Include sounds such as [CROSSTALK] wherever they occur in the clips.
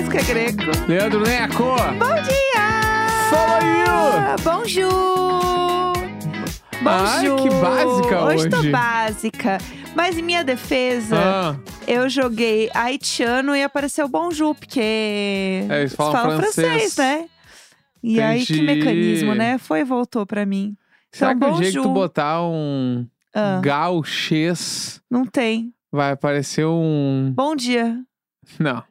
Jéssica Greco. Leandro Neco! Bom dia! Follow you! Bonjour! Ai, Bonjour! que básica hoje. tô hoje. básica. Mas em minha defesa, Ah, eu joguei haitiano e apareceu bonjour, porque É, eles falam francês. né? E aí, que Entendi. mecanismo, né? Foi e voltou pra mim. será Então, que o dia que tu bonjour. botar um Ah, gauchês não tem. vai aparecer um. Bom dia. Não.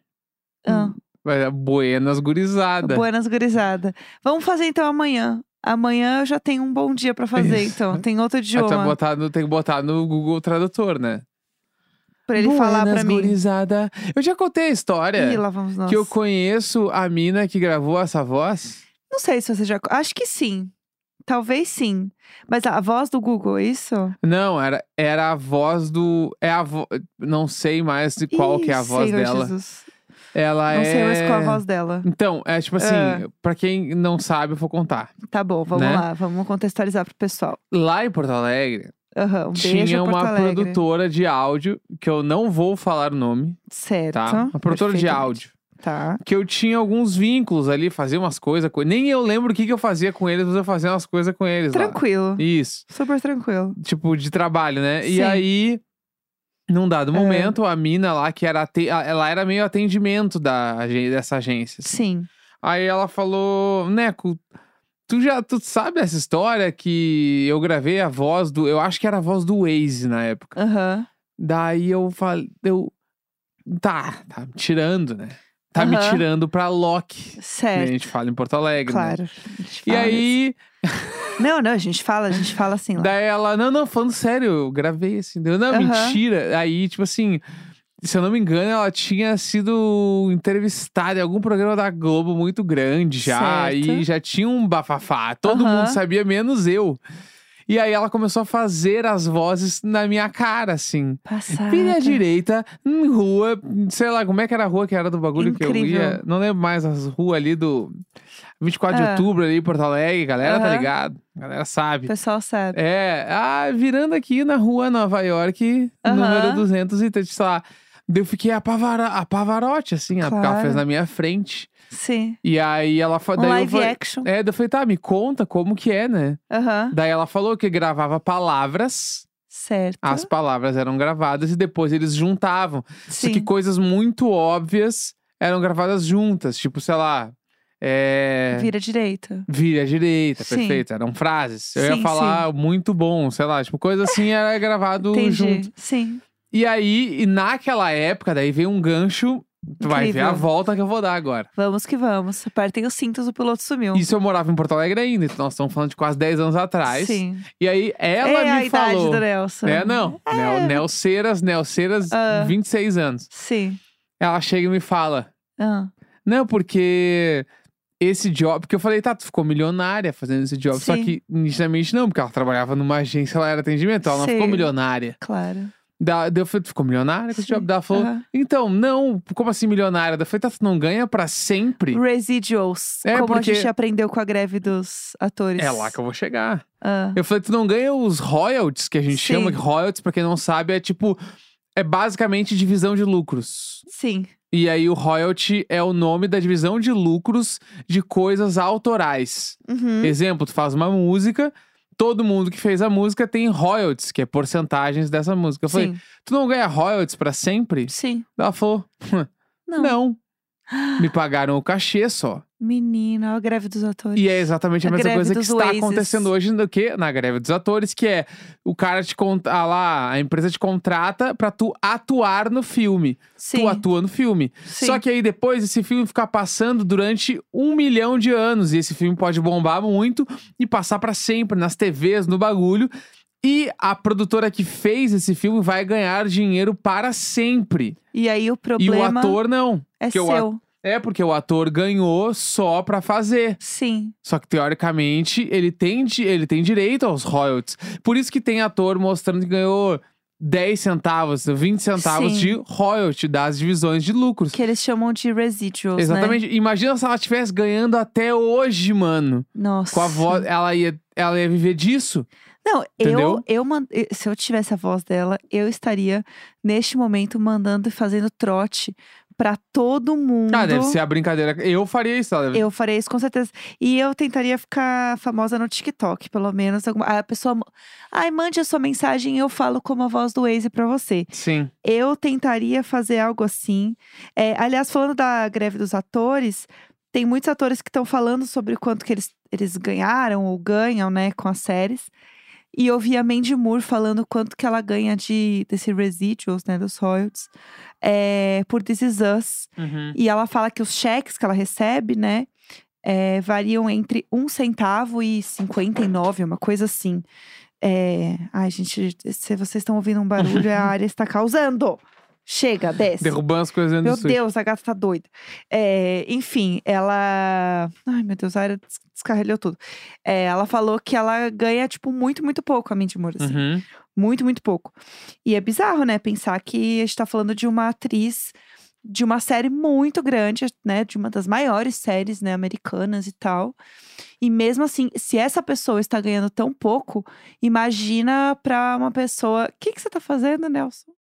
Ah, Buenas gurizada. Buenas gurizada. Vamos fazer então amanhã. Amanhã eu já tenho um bom dia pra fazer, Isso. então. Tem outro idioma tem que botar no Google Tradutor, né? pra ele falar pra Buenas mim. gurizada. Eu já contei a história Ih, lá vamos nós. que eu conheço a mina que gravou essa voz. Não sei se você já. Acho que sim. Talvez sim. Mas a voz do Google, é isso? Não, era, era a voz do. É a vo... Não sei mais de qual Ih, que é a voz Senhor dela. Jesus. Ela Não é. sei mais qual a voz dela. Então, é tipo assim, Ah. pra quem não sabe, eu vou contar. Tá bom, vamos Né? lá. Vamos contextualizar pro pessoal. Lá em Porto Alegre, Aham, um tinha uma produtora de áudio, que eu não vou falar o nome, Certo. tá? Uma produtora de áudio. Tá. Que eu tinha alguns vínculos ali, fazia umas coisas Nem eu lembro o que, que eu fazia com eles, mas eu fazia umas coisas com eles lá. Tranquilo. Isso. Super tranquilo. Tipo, de trabalho, né? Sim. E aí, num dado É. momento, a mina lá, que era. ate- Ela era meio atendimento da, dessa agência. assim. Sim. Aí ela falou, Neco, tu já tu sabe essa história que eu gravei a voz do. Eu acho que era a voz do Waze na época. Aham. Daí eu falei. Eu, tá, tá me tirando, né? Tá me Aham. tirando pra Loki. que A Certo. gente fala em Porto Alegre. né? Claro. Gente E aí. [LAUGHS] Não, não, a gente fala, a gente fala assim lá. daí ela, não, não, falando sério, eu gravei assim. Deu, não, Aham. mentira. Aí, tipo assim, se eu não me engano, ela tinha sido entrevistada em algum programa da Globo muito grande já. Certo. E já tinha um bafafá. Todo Aham. mundo sabia, menos eu. E aí ela começou a fazer as vozes na minha cara, assim. Passada. À direita, em rua, sei lá, como é que era a rua que era do bagulho que eu Incrível. ia. Não lembro mais as ruas ali do 24 de Ah. outubro ali Porto Alegre, galera tá Aham. ligado? Galera O sabe. pessoal sabe. É, ah, virando aqui na rua Nova York, Aham. número 200 e sei lá. Daí Eu fiquei apavara, apavarote, assim, porque ela Claro. fez na minha frente. Sim. E aí ela Um falou. eu live falei- action. É, daí eu falei, tá, me conta como que é, né? Aham. Daí ela falou que gravava palavras, Certo. as palavras eram gravadas e depois eles juntavam. Só Sim. que coisas muito óbvias eram gravadas juntas, tipo, sei lá. É... Vira à direita. Vire à direita, Sim. perfeito. Eram frases. Eu Sim, ia falar muito bom, sei lá, tipo, coisa assim era gravado Entendi. junto. Sim. E aí, e naquela época, daí veio um gancho. Tu vai ver a Incrível. volta que eu vou dar agora. Vamos que vamos. Apertem os cintos, o piloto sumiu. Isso eu morava em Porto Alegre ainda, então nós estamos falando de quase 10 anos atrás. Sim. E aí ela é a me idade falou. do Nelson. É, não. Nel, Nelceiras, Nelceiras, Ah. 26 anos. Sim. Ela chega e me fala: Ah, Não, porque esse job. Porque eu falei, tá, tu ficou milionária fazendo esse job. Só Sim. que inicialmente não, porque ela trabalhava numa agência, ela era atendimento, ela não Sim. ficou milionária. claro. Da, daí eu falei, tu ficou milionária com esse job? Daí ela falou, Aham. então, não, como assim milionária? Daí eu falei, tá, tu não ganha pra sempre? Residuals. É, como porque- a gente aprendeu com a greve dos atores. É lá que eu vou chegar. Ah, Eu falei, tu não ganha os royalties, que a gente Sim. chama, que royalties, pra quem não sabe, é tipo. É basicamente divisão de lucros. sim. E aí o royalty é o nome da divisão de lucros de coisas autorais. Uhum. Exemplo, tu faz uma música, todo mundo que fez a música tem royalties, que é porcentagens dessa música. Eu falei, Sim. tu não ganha royalties pra sempre? Sim. Ela falou, Não. não. Me pagaram o cachê só. Menina, a greve dos atores. E é exatamente a, A mesma coisa que está Wazes. acontecendo hoje no que na greve dos atores, que é o cara te conta ah lá, a empresa te contrata pra tu atuar no filme. Sim. Tu atua no filme. Sim. Só que aí depois esse filme fica passando durante um milhão de anos. E esse filme pode bombar muito e passar pra sempre nas TVs, no bagulho. E a produtora que fez esse filme vai ganhar dinheiro para sempre. E aí o E problema o ator não. é seu. É porque o ator ganhou só pra fazer. Sim. Só que teoricamente ele tem, ele tem direito aos royalties. Por isso que tem ator mostrando que ganhou 10 centavos, 20 centavos Sim. de royalty das divisões de lucros. Que eles chamam de residuals, né? Exatamente. Imagina se ela estivesse ganhando até hoje, mano. Nossa. Com a voz, ela ia, ela ia viver disso. Não, Entendeu? eu, eu se eu tivesse a voz dela, eu estaria neste momento mandando e fazendo trote pra todo mundo. Ah, deve ser a brincadeira. Eu faria isso. ela deve- Eu faria isso com certeza. E eu tentaria ficar famosa no TikTok, pelo menos. Alguma... A pessoa. Ai, mande a sua mensagem e eu falo como a voz do Waze pra você. Sim. Eu tentaria fazer algo assim. É, aliás, falando da greve dos atores, tem muitos atores que estão falando sobre o quanto que eles, eles ganharam ou ganham, né, com as séries. E eu vi a Mandy Moore falando quanto que ela ganha de desse residuals, né, dos royalties, é, por This Is Us. Uhum. E ela fala que os cheques que ela recebe, né, é, variam entre um centavo e 59, uma coisa assim. É... Ai, gente, se vocês estão ouvindo um barulho, a [LAUGHS] área está causando. Chega, desce. Derrubando as coisas dentro Meu do. Deus, a gata tá doida. É, enfim, ela. Ai, meu Deus, a área des- descarrilhou tudo. É, ela falou que ela ganha, tipo, muito, muito pouco a Mindy Moore, assim. Uhum. Muito, muito pouco. E é bizarro, né? Pensar que a gente tá falando de uma atriz de uma série muito grande, né? De uma das maiores séries, né, americanas e tal. E mesmo assim, se essa pessoa está ganhando tão pouco, imagina pra uma pessoa. O que, que você tá fazendo, Nelson?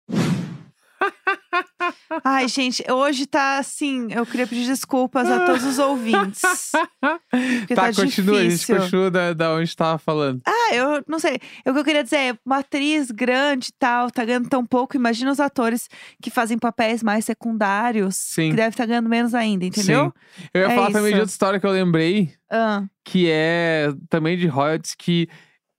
Ai, gente, hoje tá assim. Eu queria pedir desculpas a todos os ouvintes. Tá, tá continua. A gente difícil. continua da, da onde tava falando. Ah, eu não sei. O que eu queria dizer é, uma atriz grande e tal, tá ganhando tão pouco. Imagina os atores que fazem papéis mais secundários, Sim. que devem estar ganhando menos ainda, entendeu? Sim. Eu ia É falar também de isso. outra história que eu lembrei, Ah, que é também de royalties, que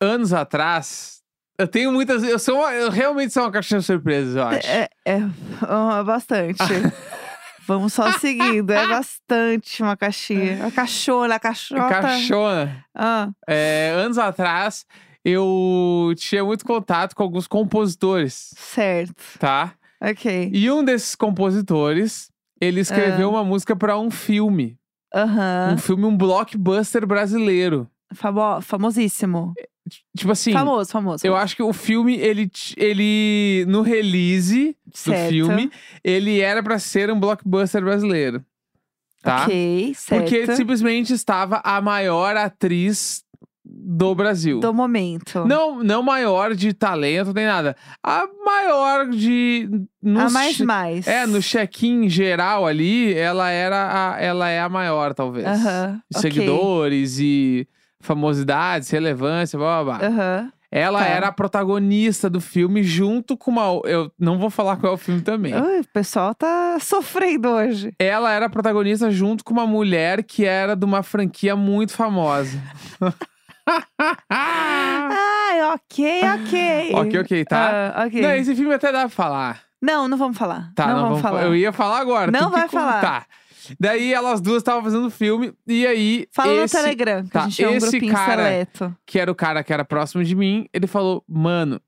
anos atrás. Eu tenho muitas. Eu, sou uma- eu realmente sou uma caixinha de surpresas, eu acho. é, é, ah, bastante. [LAUGHS] Vamos só seguindo, é bastante uma caixinha. A cachorra, a cachorra. Caixona. Ah, É, anos atrás, eu tinha muito contato com alguns compositores, certo. tá? Ok. E um desses compositores, ele escreveu Ah. uma música pra um filme. Aham. Um filme, um blockbuster brasileiro. Famo- famosíssimo. Tipo assim, famoso, famoso. eu acho que o filme, ele, ele no release do Certo. filme, ele era pra ser um blockbuster brasileiro. Tá? Ok, certo. Porque simplesmente estava a maior atriz do Brasil. Do momento. Não, não maior de talento nem nada. A maior de. no a mais mais. É, no check-in geral ali, ela era a, ela é a maior, talvez. Aham. ok. Seguidores e famosidades, relevância, blá blá blá. Aham. Ela tá. era a protagonista do filme junto com uma. Eu não vou falar qual é o filme também. O pessoal tá sofrendo hoje. Ela era a protagonista junto com uma mulher que era de uma franquia muito famosa. Ai, [LAUGHS] ok, ok. ok, ok, tá? Ah, ok. Não, esse filme até dá pra falar. Não, não vamos falar. Tá, não, vamos falar. Eu ia falar agora. Não vai falar. Tá. Daí elas duas estavam fazendo filme e aí Fala esse, no Telegram, que tá, a gente é um esse grupinho cara- seleto. que era o cara que era próximo de mim, ele falou: "Mano,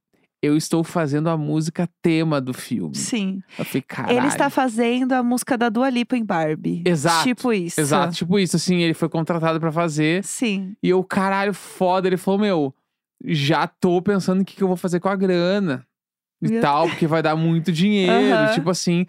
eu estou fazendo a música tema do filme". Sim. Eu falei: "Caralho". Ele está fazendo a música da Dua Lipa em Barbie. Exato, Tipo isso. Exato, tipo isso assim, ele foi contratado pra fazer Sim. e eu, caralho, foda, ele falou: "Meu, já tô pensando o que, que eu vou fazer com a grana". E tal, porque vai dar muito dinheiro, Aham. tipo assim.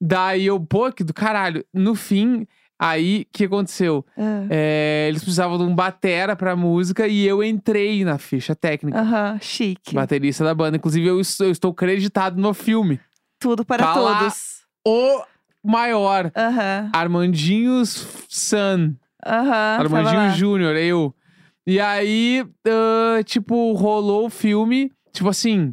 Daí eu, pô, que do caralho. No fim, aí, o que aconteceu? Ah. É, eles precisavam de um batera pra música e eu entrei na ficha técnica. Aham, chique. Baterista da banda. Inclusive, eu, es- eu estou creditado no filme. Tudo para Tá lá. todos. O maior. Aham. Armandinhos San. Aham. tava Armandinho lá. Júnior, eu. E aí, ah, tipo, rolou o filme, tipo assim,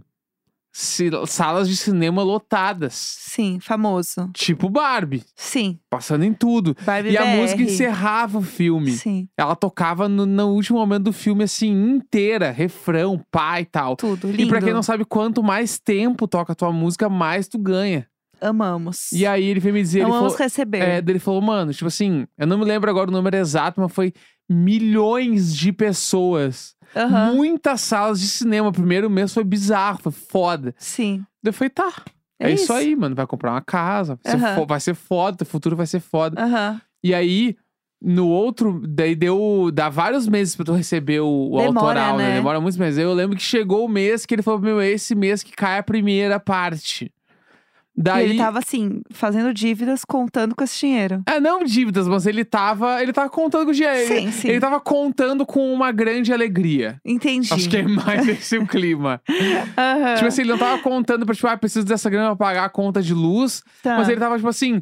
salas de cinema lotadas. Sim, famoso. Tipo Barbie, Sim. passando em tudo. Barbie E a BR. música encerrava o filme. Sim, Ela tocava no, no último momento do filme, assim, inteira, refrão, pá e tal. tudo. Lindo. E pra quem não sabe, quanto mais tempo toca a tua música, mais tu ganha. Amamos. E aí ele veio me dizer, ele Amamos falou, receber. é, ele falou, mano, tipo assim, eu não me lembro agora o número exato, mas foi milhões de pessoas. Aham. Muitas salas de cinema. O primeiro mês foi bizarro, foi foda. Sim. Daí eu falei, tá. É, É isso. isso. aí, mano. Vai comprar uma casa, vai, ser Aham. fo- vai ser foda, teu futuro vai ser foda. Aham. E aí, no outro, daí deu. Dá vários meses pra tu receber o, o Demora, autoral, né? né? Demora muitos meses. Eu lembro que chegou o mês que ele falou, meu, é esse mês que cai a primeira parte. Daí. ele tava assim, fazendo dívidas, contando com esse dinheiro. É, não dívidas, mas ele tava. Ele tava contando com dinheiro. Sim, ele, sim. ele tava contando com uma grande alegria. Entendi. Acho que é mais [LAUGHS] esse o clima. Aham. Tipo assim, ele não tava contando pra, tipo, ah, preciso dessa grana pra pagar a conta de luz. Tá. Mas ele tava, tipo assim,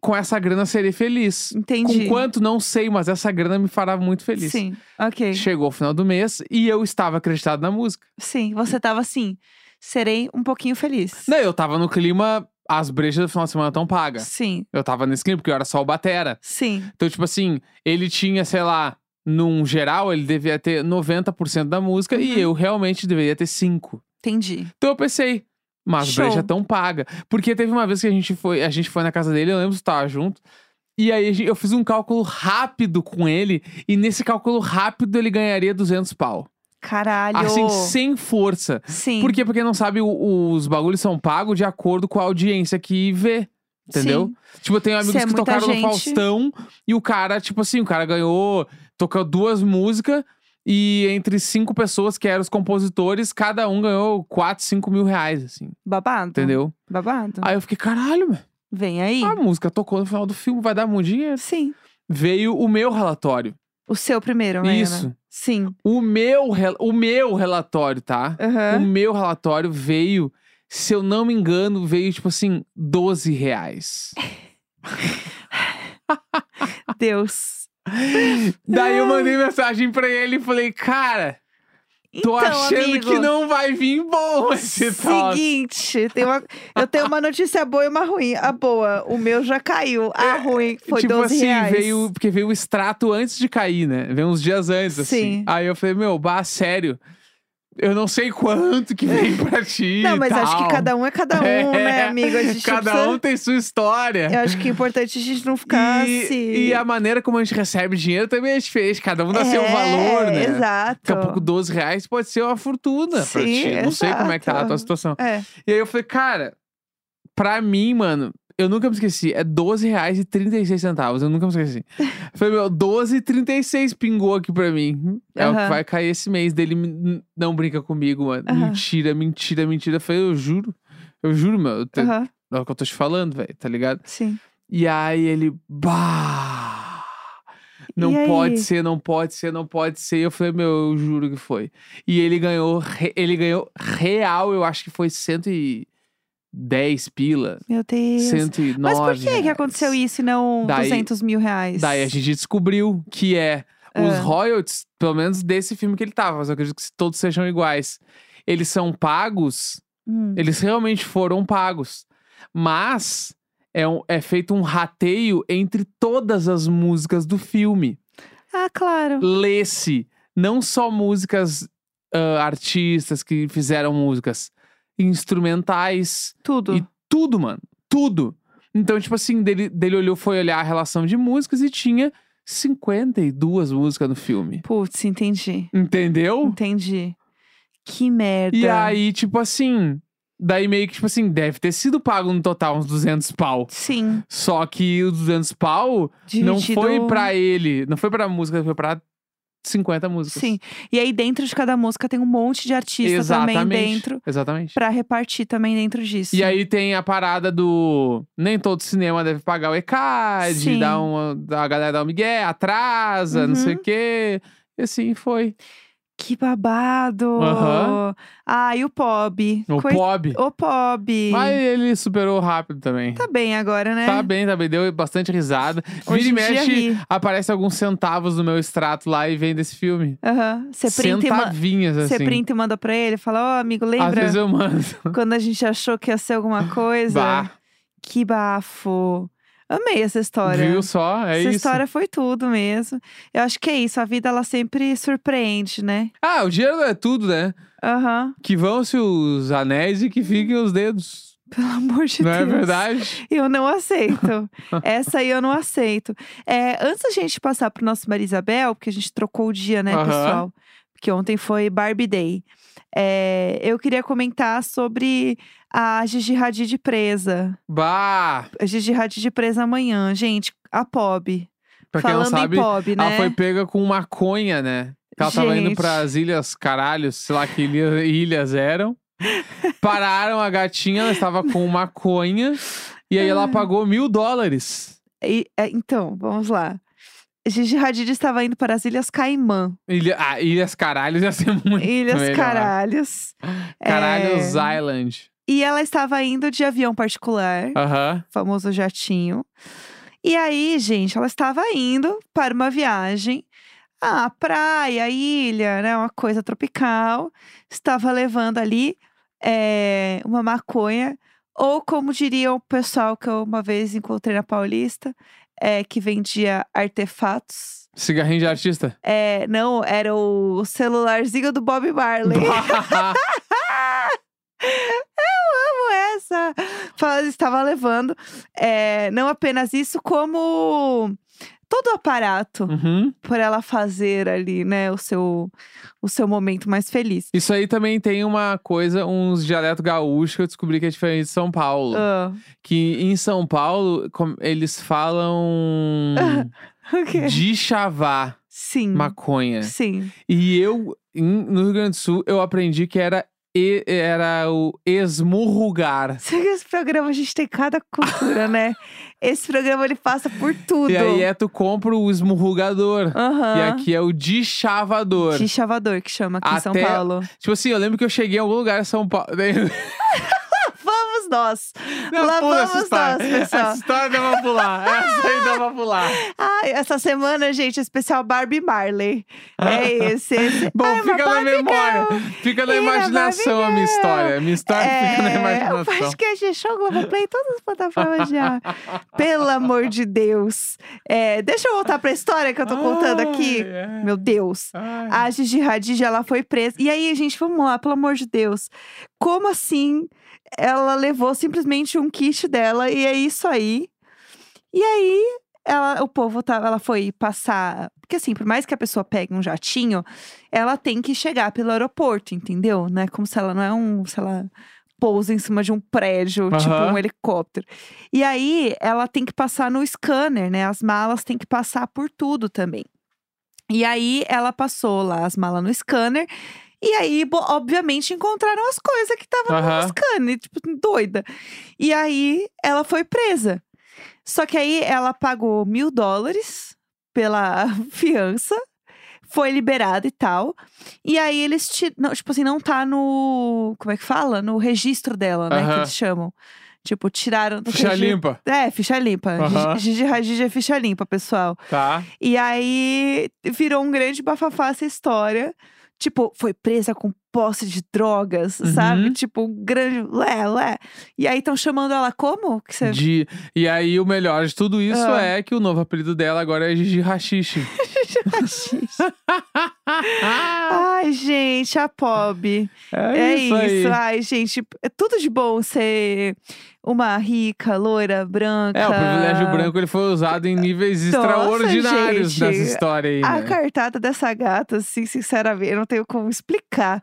com essa grana serei feliz. Entendi. Com quanto, não sei, mas essa grana me fará muito feliz. Sim, ok. Chegou o final do mês e eu estava acreditado na música. Sim, você tava assim, serei um pouquinho feliz. Não, eu tava no clima, as brejas do final de semana estão pagas. Sim, Eu tava nesse clima, porque eu era só o Batera. sim. Então, tipo assim, ele tinha, sei lá, num geral, ele devia ter 90% da música Uhum. e eu realmente deveria ter 5%. Entendi. Então eu pensei, mas Show. breja tão paga. Porque teve uma vez que a gente foi, a gente foi na casa dele, eu lembro que tava junto. E aí a gente- eu fiz um cálculo rápido com ele, e nesse cálculo rápido ele ganharia 200 pau. Caralho. Assim, sem força. Sim. Por quê? Porque não sabe, o- os bagulhos são pagos de acordo com a audiência que vê. Entendeu? Sim. Tipo, eu tenho amigos é que tocaram no gente- Faustão e o cara, tipo assim, o cara ganhou, tocou duas músicas e entre cinco pessoas que eram os compositores, cada um ganhou 4, 5 mil reais, assim. Babado. Entendeu? Babado. Aí eu fiquei, caralho, meu. Vem aí. A música tocou no final do filme, vai dar muito dinheiro. Sim. Veio o meu relatório. O seu primeiro, né? Isso. Sim. O meu, o meu relatório, tá? O Aham. meu relatório veio, se eu não me engano, veio tipo assim, 12 reais. Deus. [LAUGHS] Daí eu mandei mensagem pra ele e falei, cara, tô então, achando amigo, que não vai vir bom esse. Seguinte, tem uma, eu tenho uma notícia boa e uma ruim. A boa, o meu já caiu. A ruim foi tipo 12 assim, reais. veio. Porque veio o extrato antes de cair, né? Veio uns dias antes, assim. Sim. Aí eu falei, meu, bah, sério. Eu não sei quanto que vem pra [LAUGHS] ti. Não, mas acho que cada um é cada um, [LAUGHS] né, É, amigo? A gente Cada precisa- um tem sua história. Eu acho que é importante a gente não ficar e, se... e a maneira como a gente recebe dinheiro também é diferente. Cada um dá seu É, valor, né? Exato. Daqui a pouco 12 reais pode ser uma fortuna pra Sim, ti. Não sei como é que tá a tua exato. situação. É. E aí eu falei, cara, pra mim, mano, eu nunca me esqueci. É 12 reais e 36 centavos. Eu nunca me esqueci. [LAUGHS] Falei, meu, 12 e 36 pingou aqui pra mim. É o que vai cair esse mês dele. Não brinca comigo, mano. Aham. Mentira, mentira, mentira. Eu falei, eu juro. Eu juro, meu. eu te- Aham, É o que eu tô te falando, velho, tá ligado? sim. E aí ele, bah. Não E aí? pode ser, não pode ser, não pode ser. Eu falei, meu, eu juro que foi. E ele ganhou, re- ele ganhou real, eu acho que foi 110 pila. Meu Deus. 109 Mas por que que aconteceu isso e não Daí- 200 mil reais? Daí a gente descobriu que é os Ah. royalties, pelo menos desse filme que ele tava, mas eu acredito que todos sejam iguais. Eles são pagos, Hum. eles realmente foram pagos. Mas é, um- é feito um rateio entre todas as músicas do filme. Ah, claro. Lê-se não só músicas, ah, artistas que fizeram músicas, instrumentais, Tudo. e tudo, mano. Tudo. Então, tipo assim, dele, dele olhou, foi olhar a relação de músicas e tinha 52 músicas no filme. Putz, entendi. Entendeu? Entendi. Que merda. E aí, tipo assim, daí meio que, tipo assim, deve ter sido pago no total uns 200 pau. Sim. Só que os 200 pau não Dividido... foi pra ele, não foi pra música, foi pra 50 músicas. Sim. E aí dentro de cada música tem um monte de artista Exatamente. também dentro. Exatamente. Pra repartir também dentro disso. E aí tem a parada do. Nem todo cinema deve pagar o ECAD, Sim. dá uma, a galera dá um migué, atrasa, não sei o Uhum. quê. E assim foi. Que babado! Aham. Ah, e o Pob? O Coi- Pob. O Pob. Mas ele superou rápido também. Tá bem agora, né? Tá bem, tá bem. Deu bastante risada. Hoje Vira e mexe, ri. aparece alguns centavos no meu extrato lá e vem desse filme. Aham. Você printa, e ma- Centavinhas, você assim. printa e manda pra ele. Fala, ó, amigo, Às lembra vezes eu mando. quando a gente achou que ia ser alguma coisa? Bah, Que bafo. Amei essa história. viu só? É essa isso. história foi tudo mesmo. Eu acho que é isso. A vida, ela sempre surpreende, né? Ah, o dinheiro não é tudo, né? Aham. Que vão-se os anéis e que fiquem os dedos. Pelo amor de Não é Deus. verdade? Eu não aceito. [LAUGHS] Essa aí eu não aceito. É, antes da gente passar pro nosso Marisabel, porque a gente trocou o dia, né, Aham. pessoal? Porque ontem foi Barbie Day. É, eu queria comentar sobre a Gigi Hadid presa. Bah! A Gigi Hadid presa amanhã. Gente, a POB. Pra quem não Falando sabe, em POB, né? ela foi pega com maconha, né? Ela tava indo Gente. pras ilhas caralhos, sei lá que ilha- ilhas eram. Pararam a gatinha, ela estava com maconha. E aí ela pagou mil dólares. E- é, então, vamos lá. Gigi Hadid estava indo para as Ilhas Caimã. Ilha, ah, ilhas caralhos ia ser muito Ilhas melhor. Caralhos. Caralhos É, Island. E ela estava indo de avião particular, Aham. famoso jatinho. E aí, gente, ela estava indo para uma viagem. Ah, praia, ilha, né? Uma coisa tropical. Estava levando ali eh, uma maconha. Ou como diria o pessoal que eu uma vez encontrei na Paulista, eh, que vendia artefatos. Cigarrinho de artista? É, não, era o celularzinho do Bob Marley. [LAUGHS] [LAUGHS] amo essa. Estava levando. é, não apenas isso, como todo o aparato Uhum. por ela fazer ali, né, o seu, o seu momento mais feliz. Isso aí também tem uma coisa, uns dialeto gaúcho que eu descobri que é diferente de São Paulo. Ah, Que em São Paulo, eles falam [LAUGHS] o quê? de chavar Sim. maconha. Sim. E eu, em- no Rio Grande do Sul, eu aprendi que era, e- era o esmurrugar. [LAUGHS] Esse programa a gente tem cada cultura, né? [LAUGHS] Esse programa ele passa por tudo. E aí é tu compra o esmurrugador. Aham. E aqui é o de chavador. De chavador que chama aqui em São Até- Paulo. Tipo assim, eu lembro que eu cheguei em algum lugar em São Paulo. [LAUGHS] Vamos nós! Não, Lá vamos nós, pessoal. Essa história dá pra pular. Essa aí dá pra pular. Ai, essa semana, gente, é especial Barbie Marley. É [LAUGHS] esse, esse. Bom, Ai, fica na memória. Fica na imaginação a minha história. A minha história fica na É, imaginação. podcast, show, Globoplay, todas as plataformas já. Pelo amor de Deus. É, deixa eu voltar pra história que eu tô contando aqui. Ai, ai, Meu Deus. ai. A Gigi Hadid, ela foi presa. E aí, gente, vamos lá, pelo amor de Deus. Como assim ela levou simplesmente um kit dela e é isso aí? E aí, ela, o povo tava, ela foi passar. Porque assim, por mais que a pessoa pegue um jatinho, ela tem que chegar pelo aeroporto, entendeu? Não é como se ela não é um, sei lá. Pousa em cima de um prédio, tipo Aham. um helicóptero. E aí, ela tem que passar no scanner, né? As malas têm que passar por tudo também. E aí ela passou lá as malas no scanner. E aí, obviamente, encontraram as coisas que estavam Aham. no scanner, tipo, doida. E aí ela foi presa. Só que aí ela pagou mil dólares pela [LAUGHS] fiança, foi liberada e tal. E aí eles, ti- não, tipo assim, não tá no. Como é que fala? No registro dela, né? Que eles chamam. Tipo, tiraram do Ficha registro. limpa. É, ficha limpa. Aham. Gigi Hadid é ficha limpa, pessoal. Tá. E aí virou um grande bafafá essa história. Tipo, foi presa com posse de drogas, Uhum. sabe? Tipo, grande. Lé, lé. E aí estão chamando ela como? Que você... De... E aí, o melhor de tudo isso Ah. é que o novo apelido dela agora é Gigi Rachixe. [LAUGHS] [LAUGHS] Ai, gente, a Pob. é, É isso, aí. Ai, gente, é tudo de bom ser uma rica, loira, branca. É, o privilégio branco ele foi usado em níveis Nossa, extraordinários gente. nessa história aí. A né? cartada dessa gata, assim, sinceramente, eu não tenho como explicar.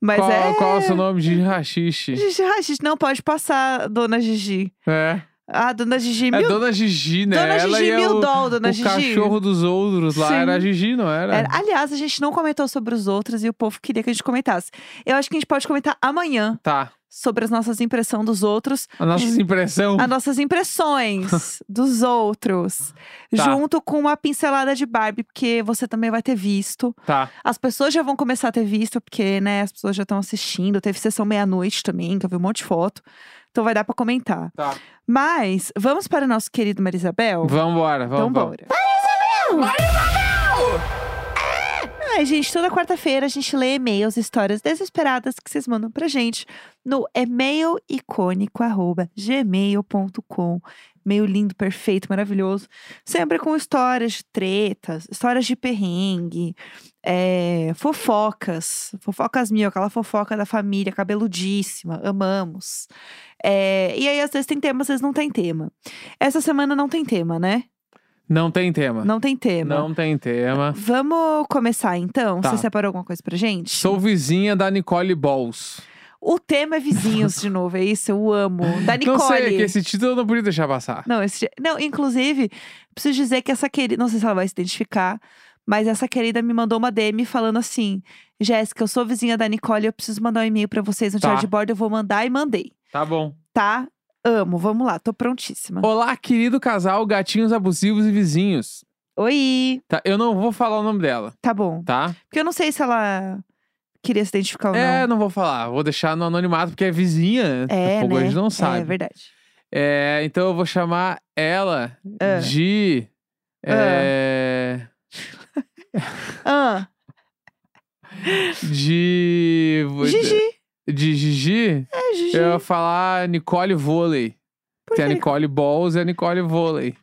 Mas qual, é. qual é o seu nome? Gigi Rachixe. Gigi Hadid, não pode passar, dona Gigi. É. Ah, dona Gigi, É mil Dona Gigi, né? Dona Ela Gigi e mil o, doll, dona o Gigi. cachorro dos outros lá Sim. era a Gigi, não era? Era- Aliás, a gente não comentou sobre os outros e o povo queria que a gente comentasse. Eu acho que a gente pode comentar amanhã Tá. Sobre as nossas impressões dos outros, A nossa impressão. as nossas impressões [LAUGHS] dos outros, Tá. junto com uma pincelada de Barbie, porque você também vai ter visto. Tá. As pessoas já vão começar a ter visto, porque, né, as pessoas já estão assistindo. Teve sessão meia-noite também, que eu vi um monte de foto. Então vai dar pra comentar. Tá. Mas, vamos para o nosso querido Marisabel? Vambora, vamos. Então vamos. bora. Ai, gente, toda quarta-feira a gente lê e-mails, histórias desesperadas que vocês mandam pra gente no e-mailicônico.gmail.com. Meio lindo, perfeito, maravilhoso. Sempre com histórias de tretas, histórias de perrengue, é, fofocas. Fofocas mil, aquela fofoca da família, cabeludíssima, amamos. É, e aí, às vezes tem tema, às vezes não tem tema. Essa semana não tem tema, né? Não tem tema. Não tem tema. Não tem tema. Vamos começar então? Tá. Você separou alguma coisa pra gente? Sou vizinha da Nicole Balls. O tema é vizinhos de novo, é isso? Eu amo. Da Nicole. Não sei, é que esse título eu não podia deixar passar. Não, esse- não, inclusive, preciso dizer que essa querida, não sei se ela vai se identificar, mas essa querida me mandou uma DM falando assim: Jéssica, eu sou vizinha da Nicole, eu preciso mandar um e-mail pra vocês no Tá. chat de bordo, eu vou mandar e mandei. Tá bom. Tá? Amo, vamos lá, tô prontíssima. Olá, querido casal, gatinhos abusivos e vizinhos. Oi! Tá, eu não vou falar o nome dela, Tá bom. tá? Porque eu não sei se ela queria se identificar ou É, não. não vou falar. Vou deixar no anonimato, porque é vizinha. É, a né? gente não É sabe. verdade. É, então eu vou chamar ela Ah. de. é, Ah, de. Gigi. De Gigi? É, Gigi. Eu ia falar Nicole Vôlei. Por Tem a quê? Nicole Balls e a Nicole Vôlei.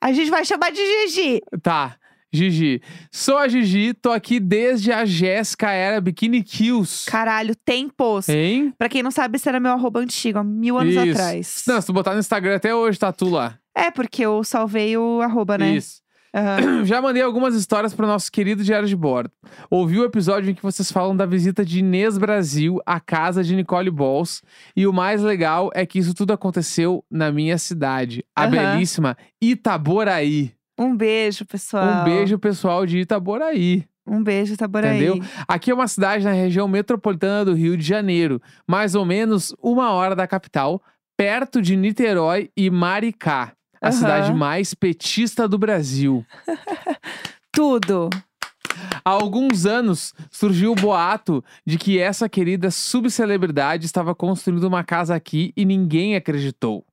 A gente vai chamar de Gigi. Tá, Gigi. Sou a Gigi, tô aqui desde a Jéssica era Bikini Kills. Caralho, tempos. Hein? Pra quem não sabe, esse era meu arroba antigo, há mil anos Isso. atrás. Não, se tu botar no Instagram até hoje, tá tu lá. É, porque eu salvei o arroba, né? Isso. Aham. [CLEARS THROAT] Já mandei algumas histórias pro nosso querido Diário de Bordo. Ouvi o episódio em que vocês falam da visita de Inês Brasil à casa de Nicole Balls. E o mais legal é que isso tudo aconteceu na minha cidade, a Aham. belíssima Itaboraí. Um beijo, pessoal. Um beijo, pessoal de Itaboraí. Um beijo, Itaboraí. Entendeu? Aqui é uma cidade na região metropolitana do Rio de Janeiro, mais ou menos uma hora da capital, perto de Niterói e Maricá, a Aham. cidade mais petista do Brasil. [LAUGHS] Tudo. Há alguns anos surgiu o boato de que essa querida subcelebridade estava construindo uma casa aqui e ninguém acreditou.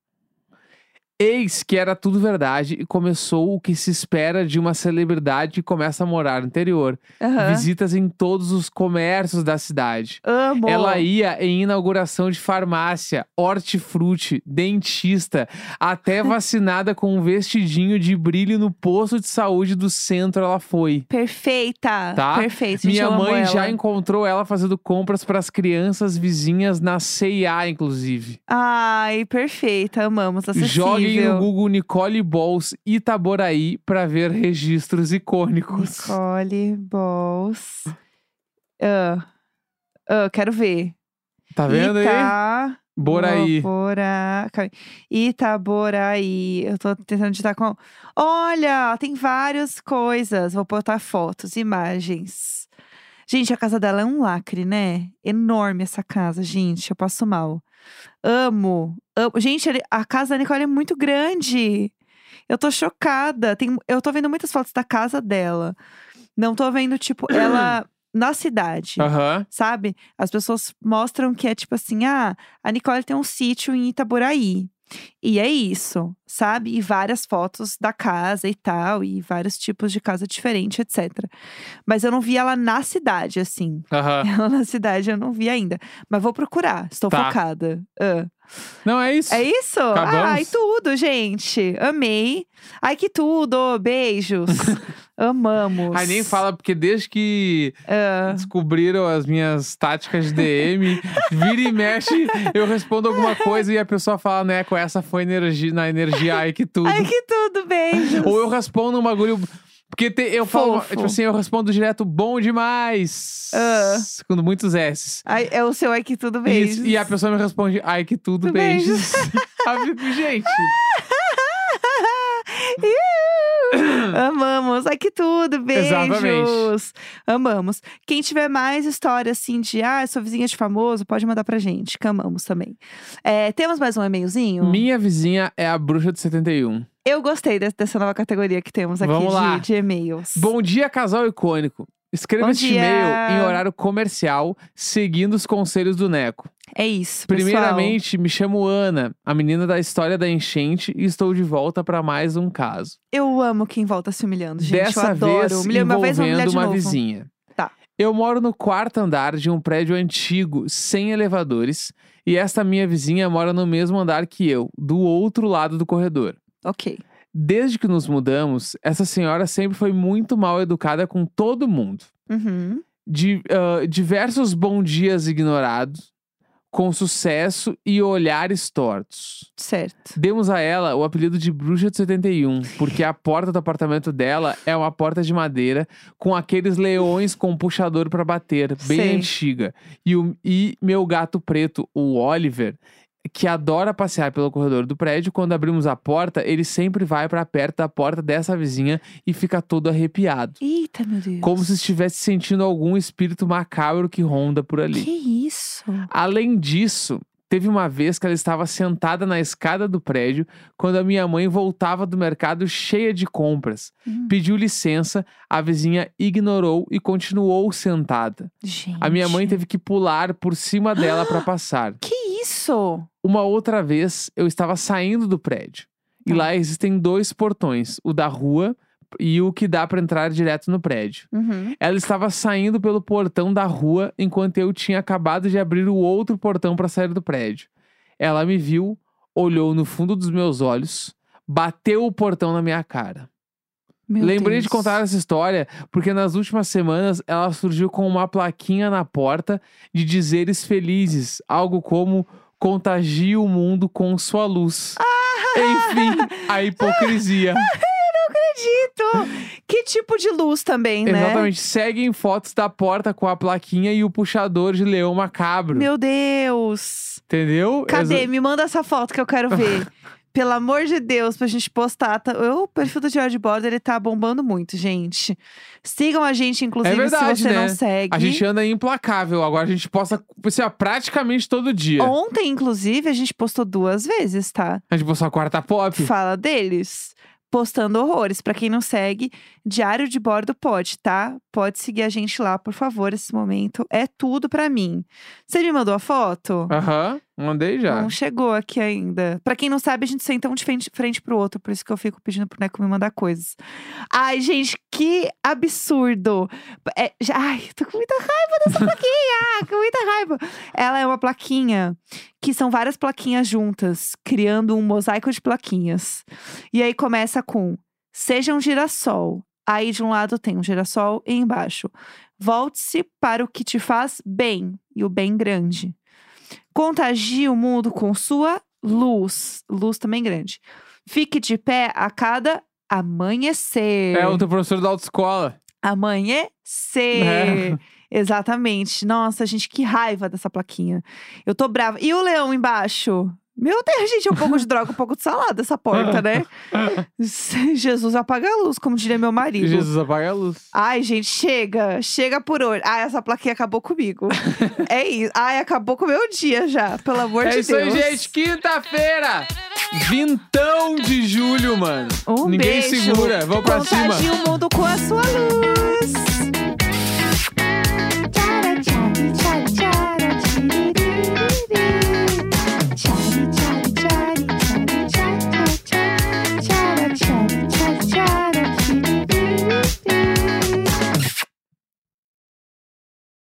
Eis que era tudo verdade e começou o que se espera de uma celebridade que começa a morar no interior. Aham. Visitas em todos os comércios da cidade. Amo. Ela ia em inauguração de farmácia, hortifruti, dentista, até [LAUGHS] vacinada com um vestidinho de brilho no posto de saúde do centro ela foi. Perfeita. Tá? Perfeita. Minha mãe já encontrou ela fazendo compras para as crianças vizinhas na CIA, inclusive. Ai, perfeita. Amamos. Acessível. Joguem no Google Nicole Balls Itaboraí para ver registros icônicos. Nicole Balls. Ah. Ah, quero ver. Tá vendo aí? Ita... Boraí. Bora... aí. Itaboraí. Eu tô tentando digitar com. Olha, tem várias coisas. Vou botar fotos, imagens. Gente, a casa dela é um lacre, né? Enorme essa casa, gente. Eu passo mal. Amo. amo. Gente, a casa da Nicole é muito grande. Eu tô chocada. Tem, eu tô vendo muitas fotos da casa dela. Não tô vendo, tipo, ela [CLEARS THROAT] na cidade Aham. sabe? As pessoas mostram que é tipo assim: ah, a Nicole tem um sítio em Itaboraí. E é isso, sabe? E várias fotos da casa e tal, e vários tipos de casa diferente, etc. Mas eu não vi ela na cidade, assim. [LAUGHS] Ela na cidade eu não vi ainda. Mas vou procurar, estou Tá. focada. Ah. Não, é isso. É isso? Acabamos. Ai, tudo, gente. Amei. Ai, que tudo. Beijos. [LAUGHS] Amamos. Aí nem fala, porque desde que Ah. descobriram as minhas táticas de DM, vira e mexe, eu respondo alguma coisa e a pessoa fala, né, com essa foi energia, na energia, ai que tudo. Ai, que tudo, beijos. Ou eu respondo um bagulho. Porque te- eu falo, Fofo. tipo assim, eu respondo direto bom demais. Ah. Com muitos S. Ai, é o seu ai que tudo, beijos. Isso, e a pessoa me responde, ai que tudo, Beijos. beijos. [LAUGHS] Fico, gente. [COUGHS] Amamos. Ai, que tudo. Beijos. Exatamente. Amamos. Quem tiver mais história assim de, ah, sou vizinha de famoso, pode mandar pra gente, que amamos também. É, temos mais um e-mailzinho? Minha vizinha é a bruxa de 71. Eu gostei de- dessa nova categoria que temos aqui Vamos lá. de, de e-mails. Bom dia, casal icônico. Escreva Bom este dia. e-mail em horário comercial, seguindo os conselhos do Neco. É isso, pessoal. Primeiramente, me chamo Ana, a menina da história da enchente, e estou de volta para mais um caso. Eu amo quem volta se humilhando, gente. Dessa eu adoro. vez Humilha uma vez, humilhar de uma novo. vizinha. Tá. Eu moro no quarto andar de um prédio antigo, sem elevadores, e esta minha vizinha mora no mesmo andar que eu, do outro lado do corredor. Ok. Desde que nos mudamos, essa senhora sempre foi muito mal educada com todo mundo. Uhum. Di- ah, diversos bom dias ignorados, com sucesso e olhares tortos. Certo. Demos a ela o apelido de Bruxa de 71, porque a porta do apartamento dela é uma porta de madeira com aqueles leões com puxador para bater, bem Sei. antiga. E, o, e meu gato preto, o Oliver, que adora passear pelo corredor do prédio, quando abrimos a porta, ele sempre vai para perto da porta dessa vizinha e fica todo arrepiado. Eita, meu Deus. Como se estivesse sentindo algum espírito macabro que ronda por ali. Que isso? Além disso, Teve uma vez que ela estava sentada na escada do prédio quando a minha mãe voltava do mercado cheia de compras. Hum. Pediu licença, a vizinha ignorou e continuou sentada. Gente. A minha mãe teve que pular por cima dela para [GASPS] passar. Que isso? Uma outra vez, eu estava saindo do prédio. E Tá. lá existem dois portões, o da rua e o que dá para entrar direto no prédio. Uhum. Ela estava saindo pelo portão da rua enquanto eu tinha acabado de abrir o outro portão para sair do prédio. Ela me viu, olhou no fundo dos meus olhos, bateu o portão na minha cara. Meu Lembrei Deus. de contar essa história porque nas últimas semanas ela surgiu com uma plaquinha na porta de dizeres felizes, algo como contagie o mundo com sua luz. Enfim, a hipocrisia. acredito! Que tipo de luz também, né? Exatamente. Seguem fotos da porta com a plaquinha e o puxador de leão macabro. Meu Deus! Entendeu? Cadê? Exa- Me manda essa foto que eu quero ver. [LAUGHS] Pelo amor de Deus, pra gente postar. Tá- Eu, o perfil do George Border, ele tá bombando muito, gente. Sigam a gente, inclusive, É verdade, se você né? não segue. A gente anda implacável. Agora a gente posta assim, praticamente todo dia. Ontem, inclusive, a gente postou duas vezes, tá? A gente postou a quarta pop. Fala deles. Postando horrores. Pra quem não segue, Diário de Bordo pode, tá? Pode seguir a gente lá, por favor. Esse momento é tudo pra mim. Você me mandou a foto? Aham, mandei já. Não chegou aqui ainda. Pra quem não sabe, a gente senta um de frente, frente pro outro. Por isso que eu fico pedindo pro Neco me mandar coisas. Ai, gente, que absurdo. É, já- ai, tô com muita raiva dessa [LAUGHS] plaquinha. com muita raiva. Ela é uma plaquinha que são várias plaquinhas juntas, criando um mosaico de plaquinhas. E aí começa com: Seja um girassol. Aí de um lado tem um girassol e embaixo. Volte-se para o que te faz bem. E o bem grande. Contagie o mundo com sua luz. Luz também grande. Fique de pé a cada amanhecer. É o teu professor da autoescola. Amanhecer. É. [LAUGHS] Exatamente. Nossa, gente, que raiva dessa plaquinha. Eu tô brava. E o leão embaixo? Meu Deus, gente, é um pouco de [LAUGHS] droga, um pouco de salada essa porta, né? [LAUGHS] Jesus apaga a luz, como diria meu marido. Jesus apaga a luz. Ai, gente, chega. Chega por hoje. Ai, essa plaquinha acabou comigo. [LAUGHS] é isso. Ai, acabou com o meu dia já, pelo amor É de isso Deus. aí, gente. Quinta-feira. Vintão de julho, mano. Um Ninguém beijo. segura. Vamos pra cima. O mundo com a sua luz.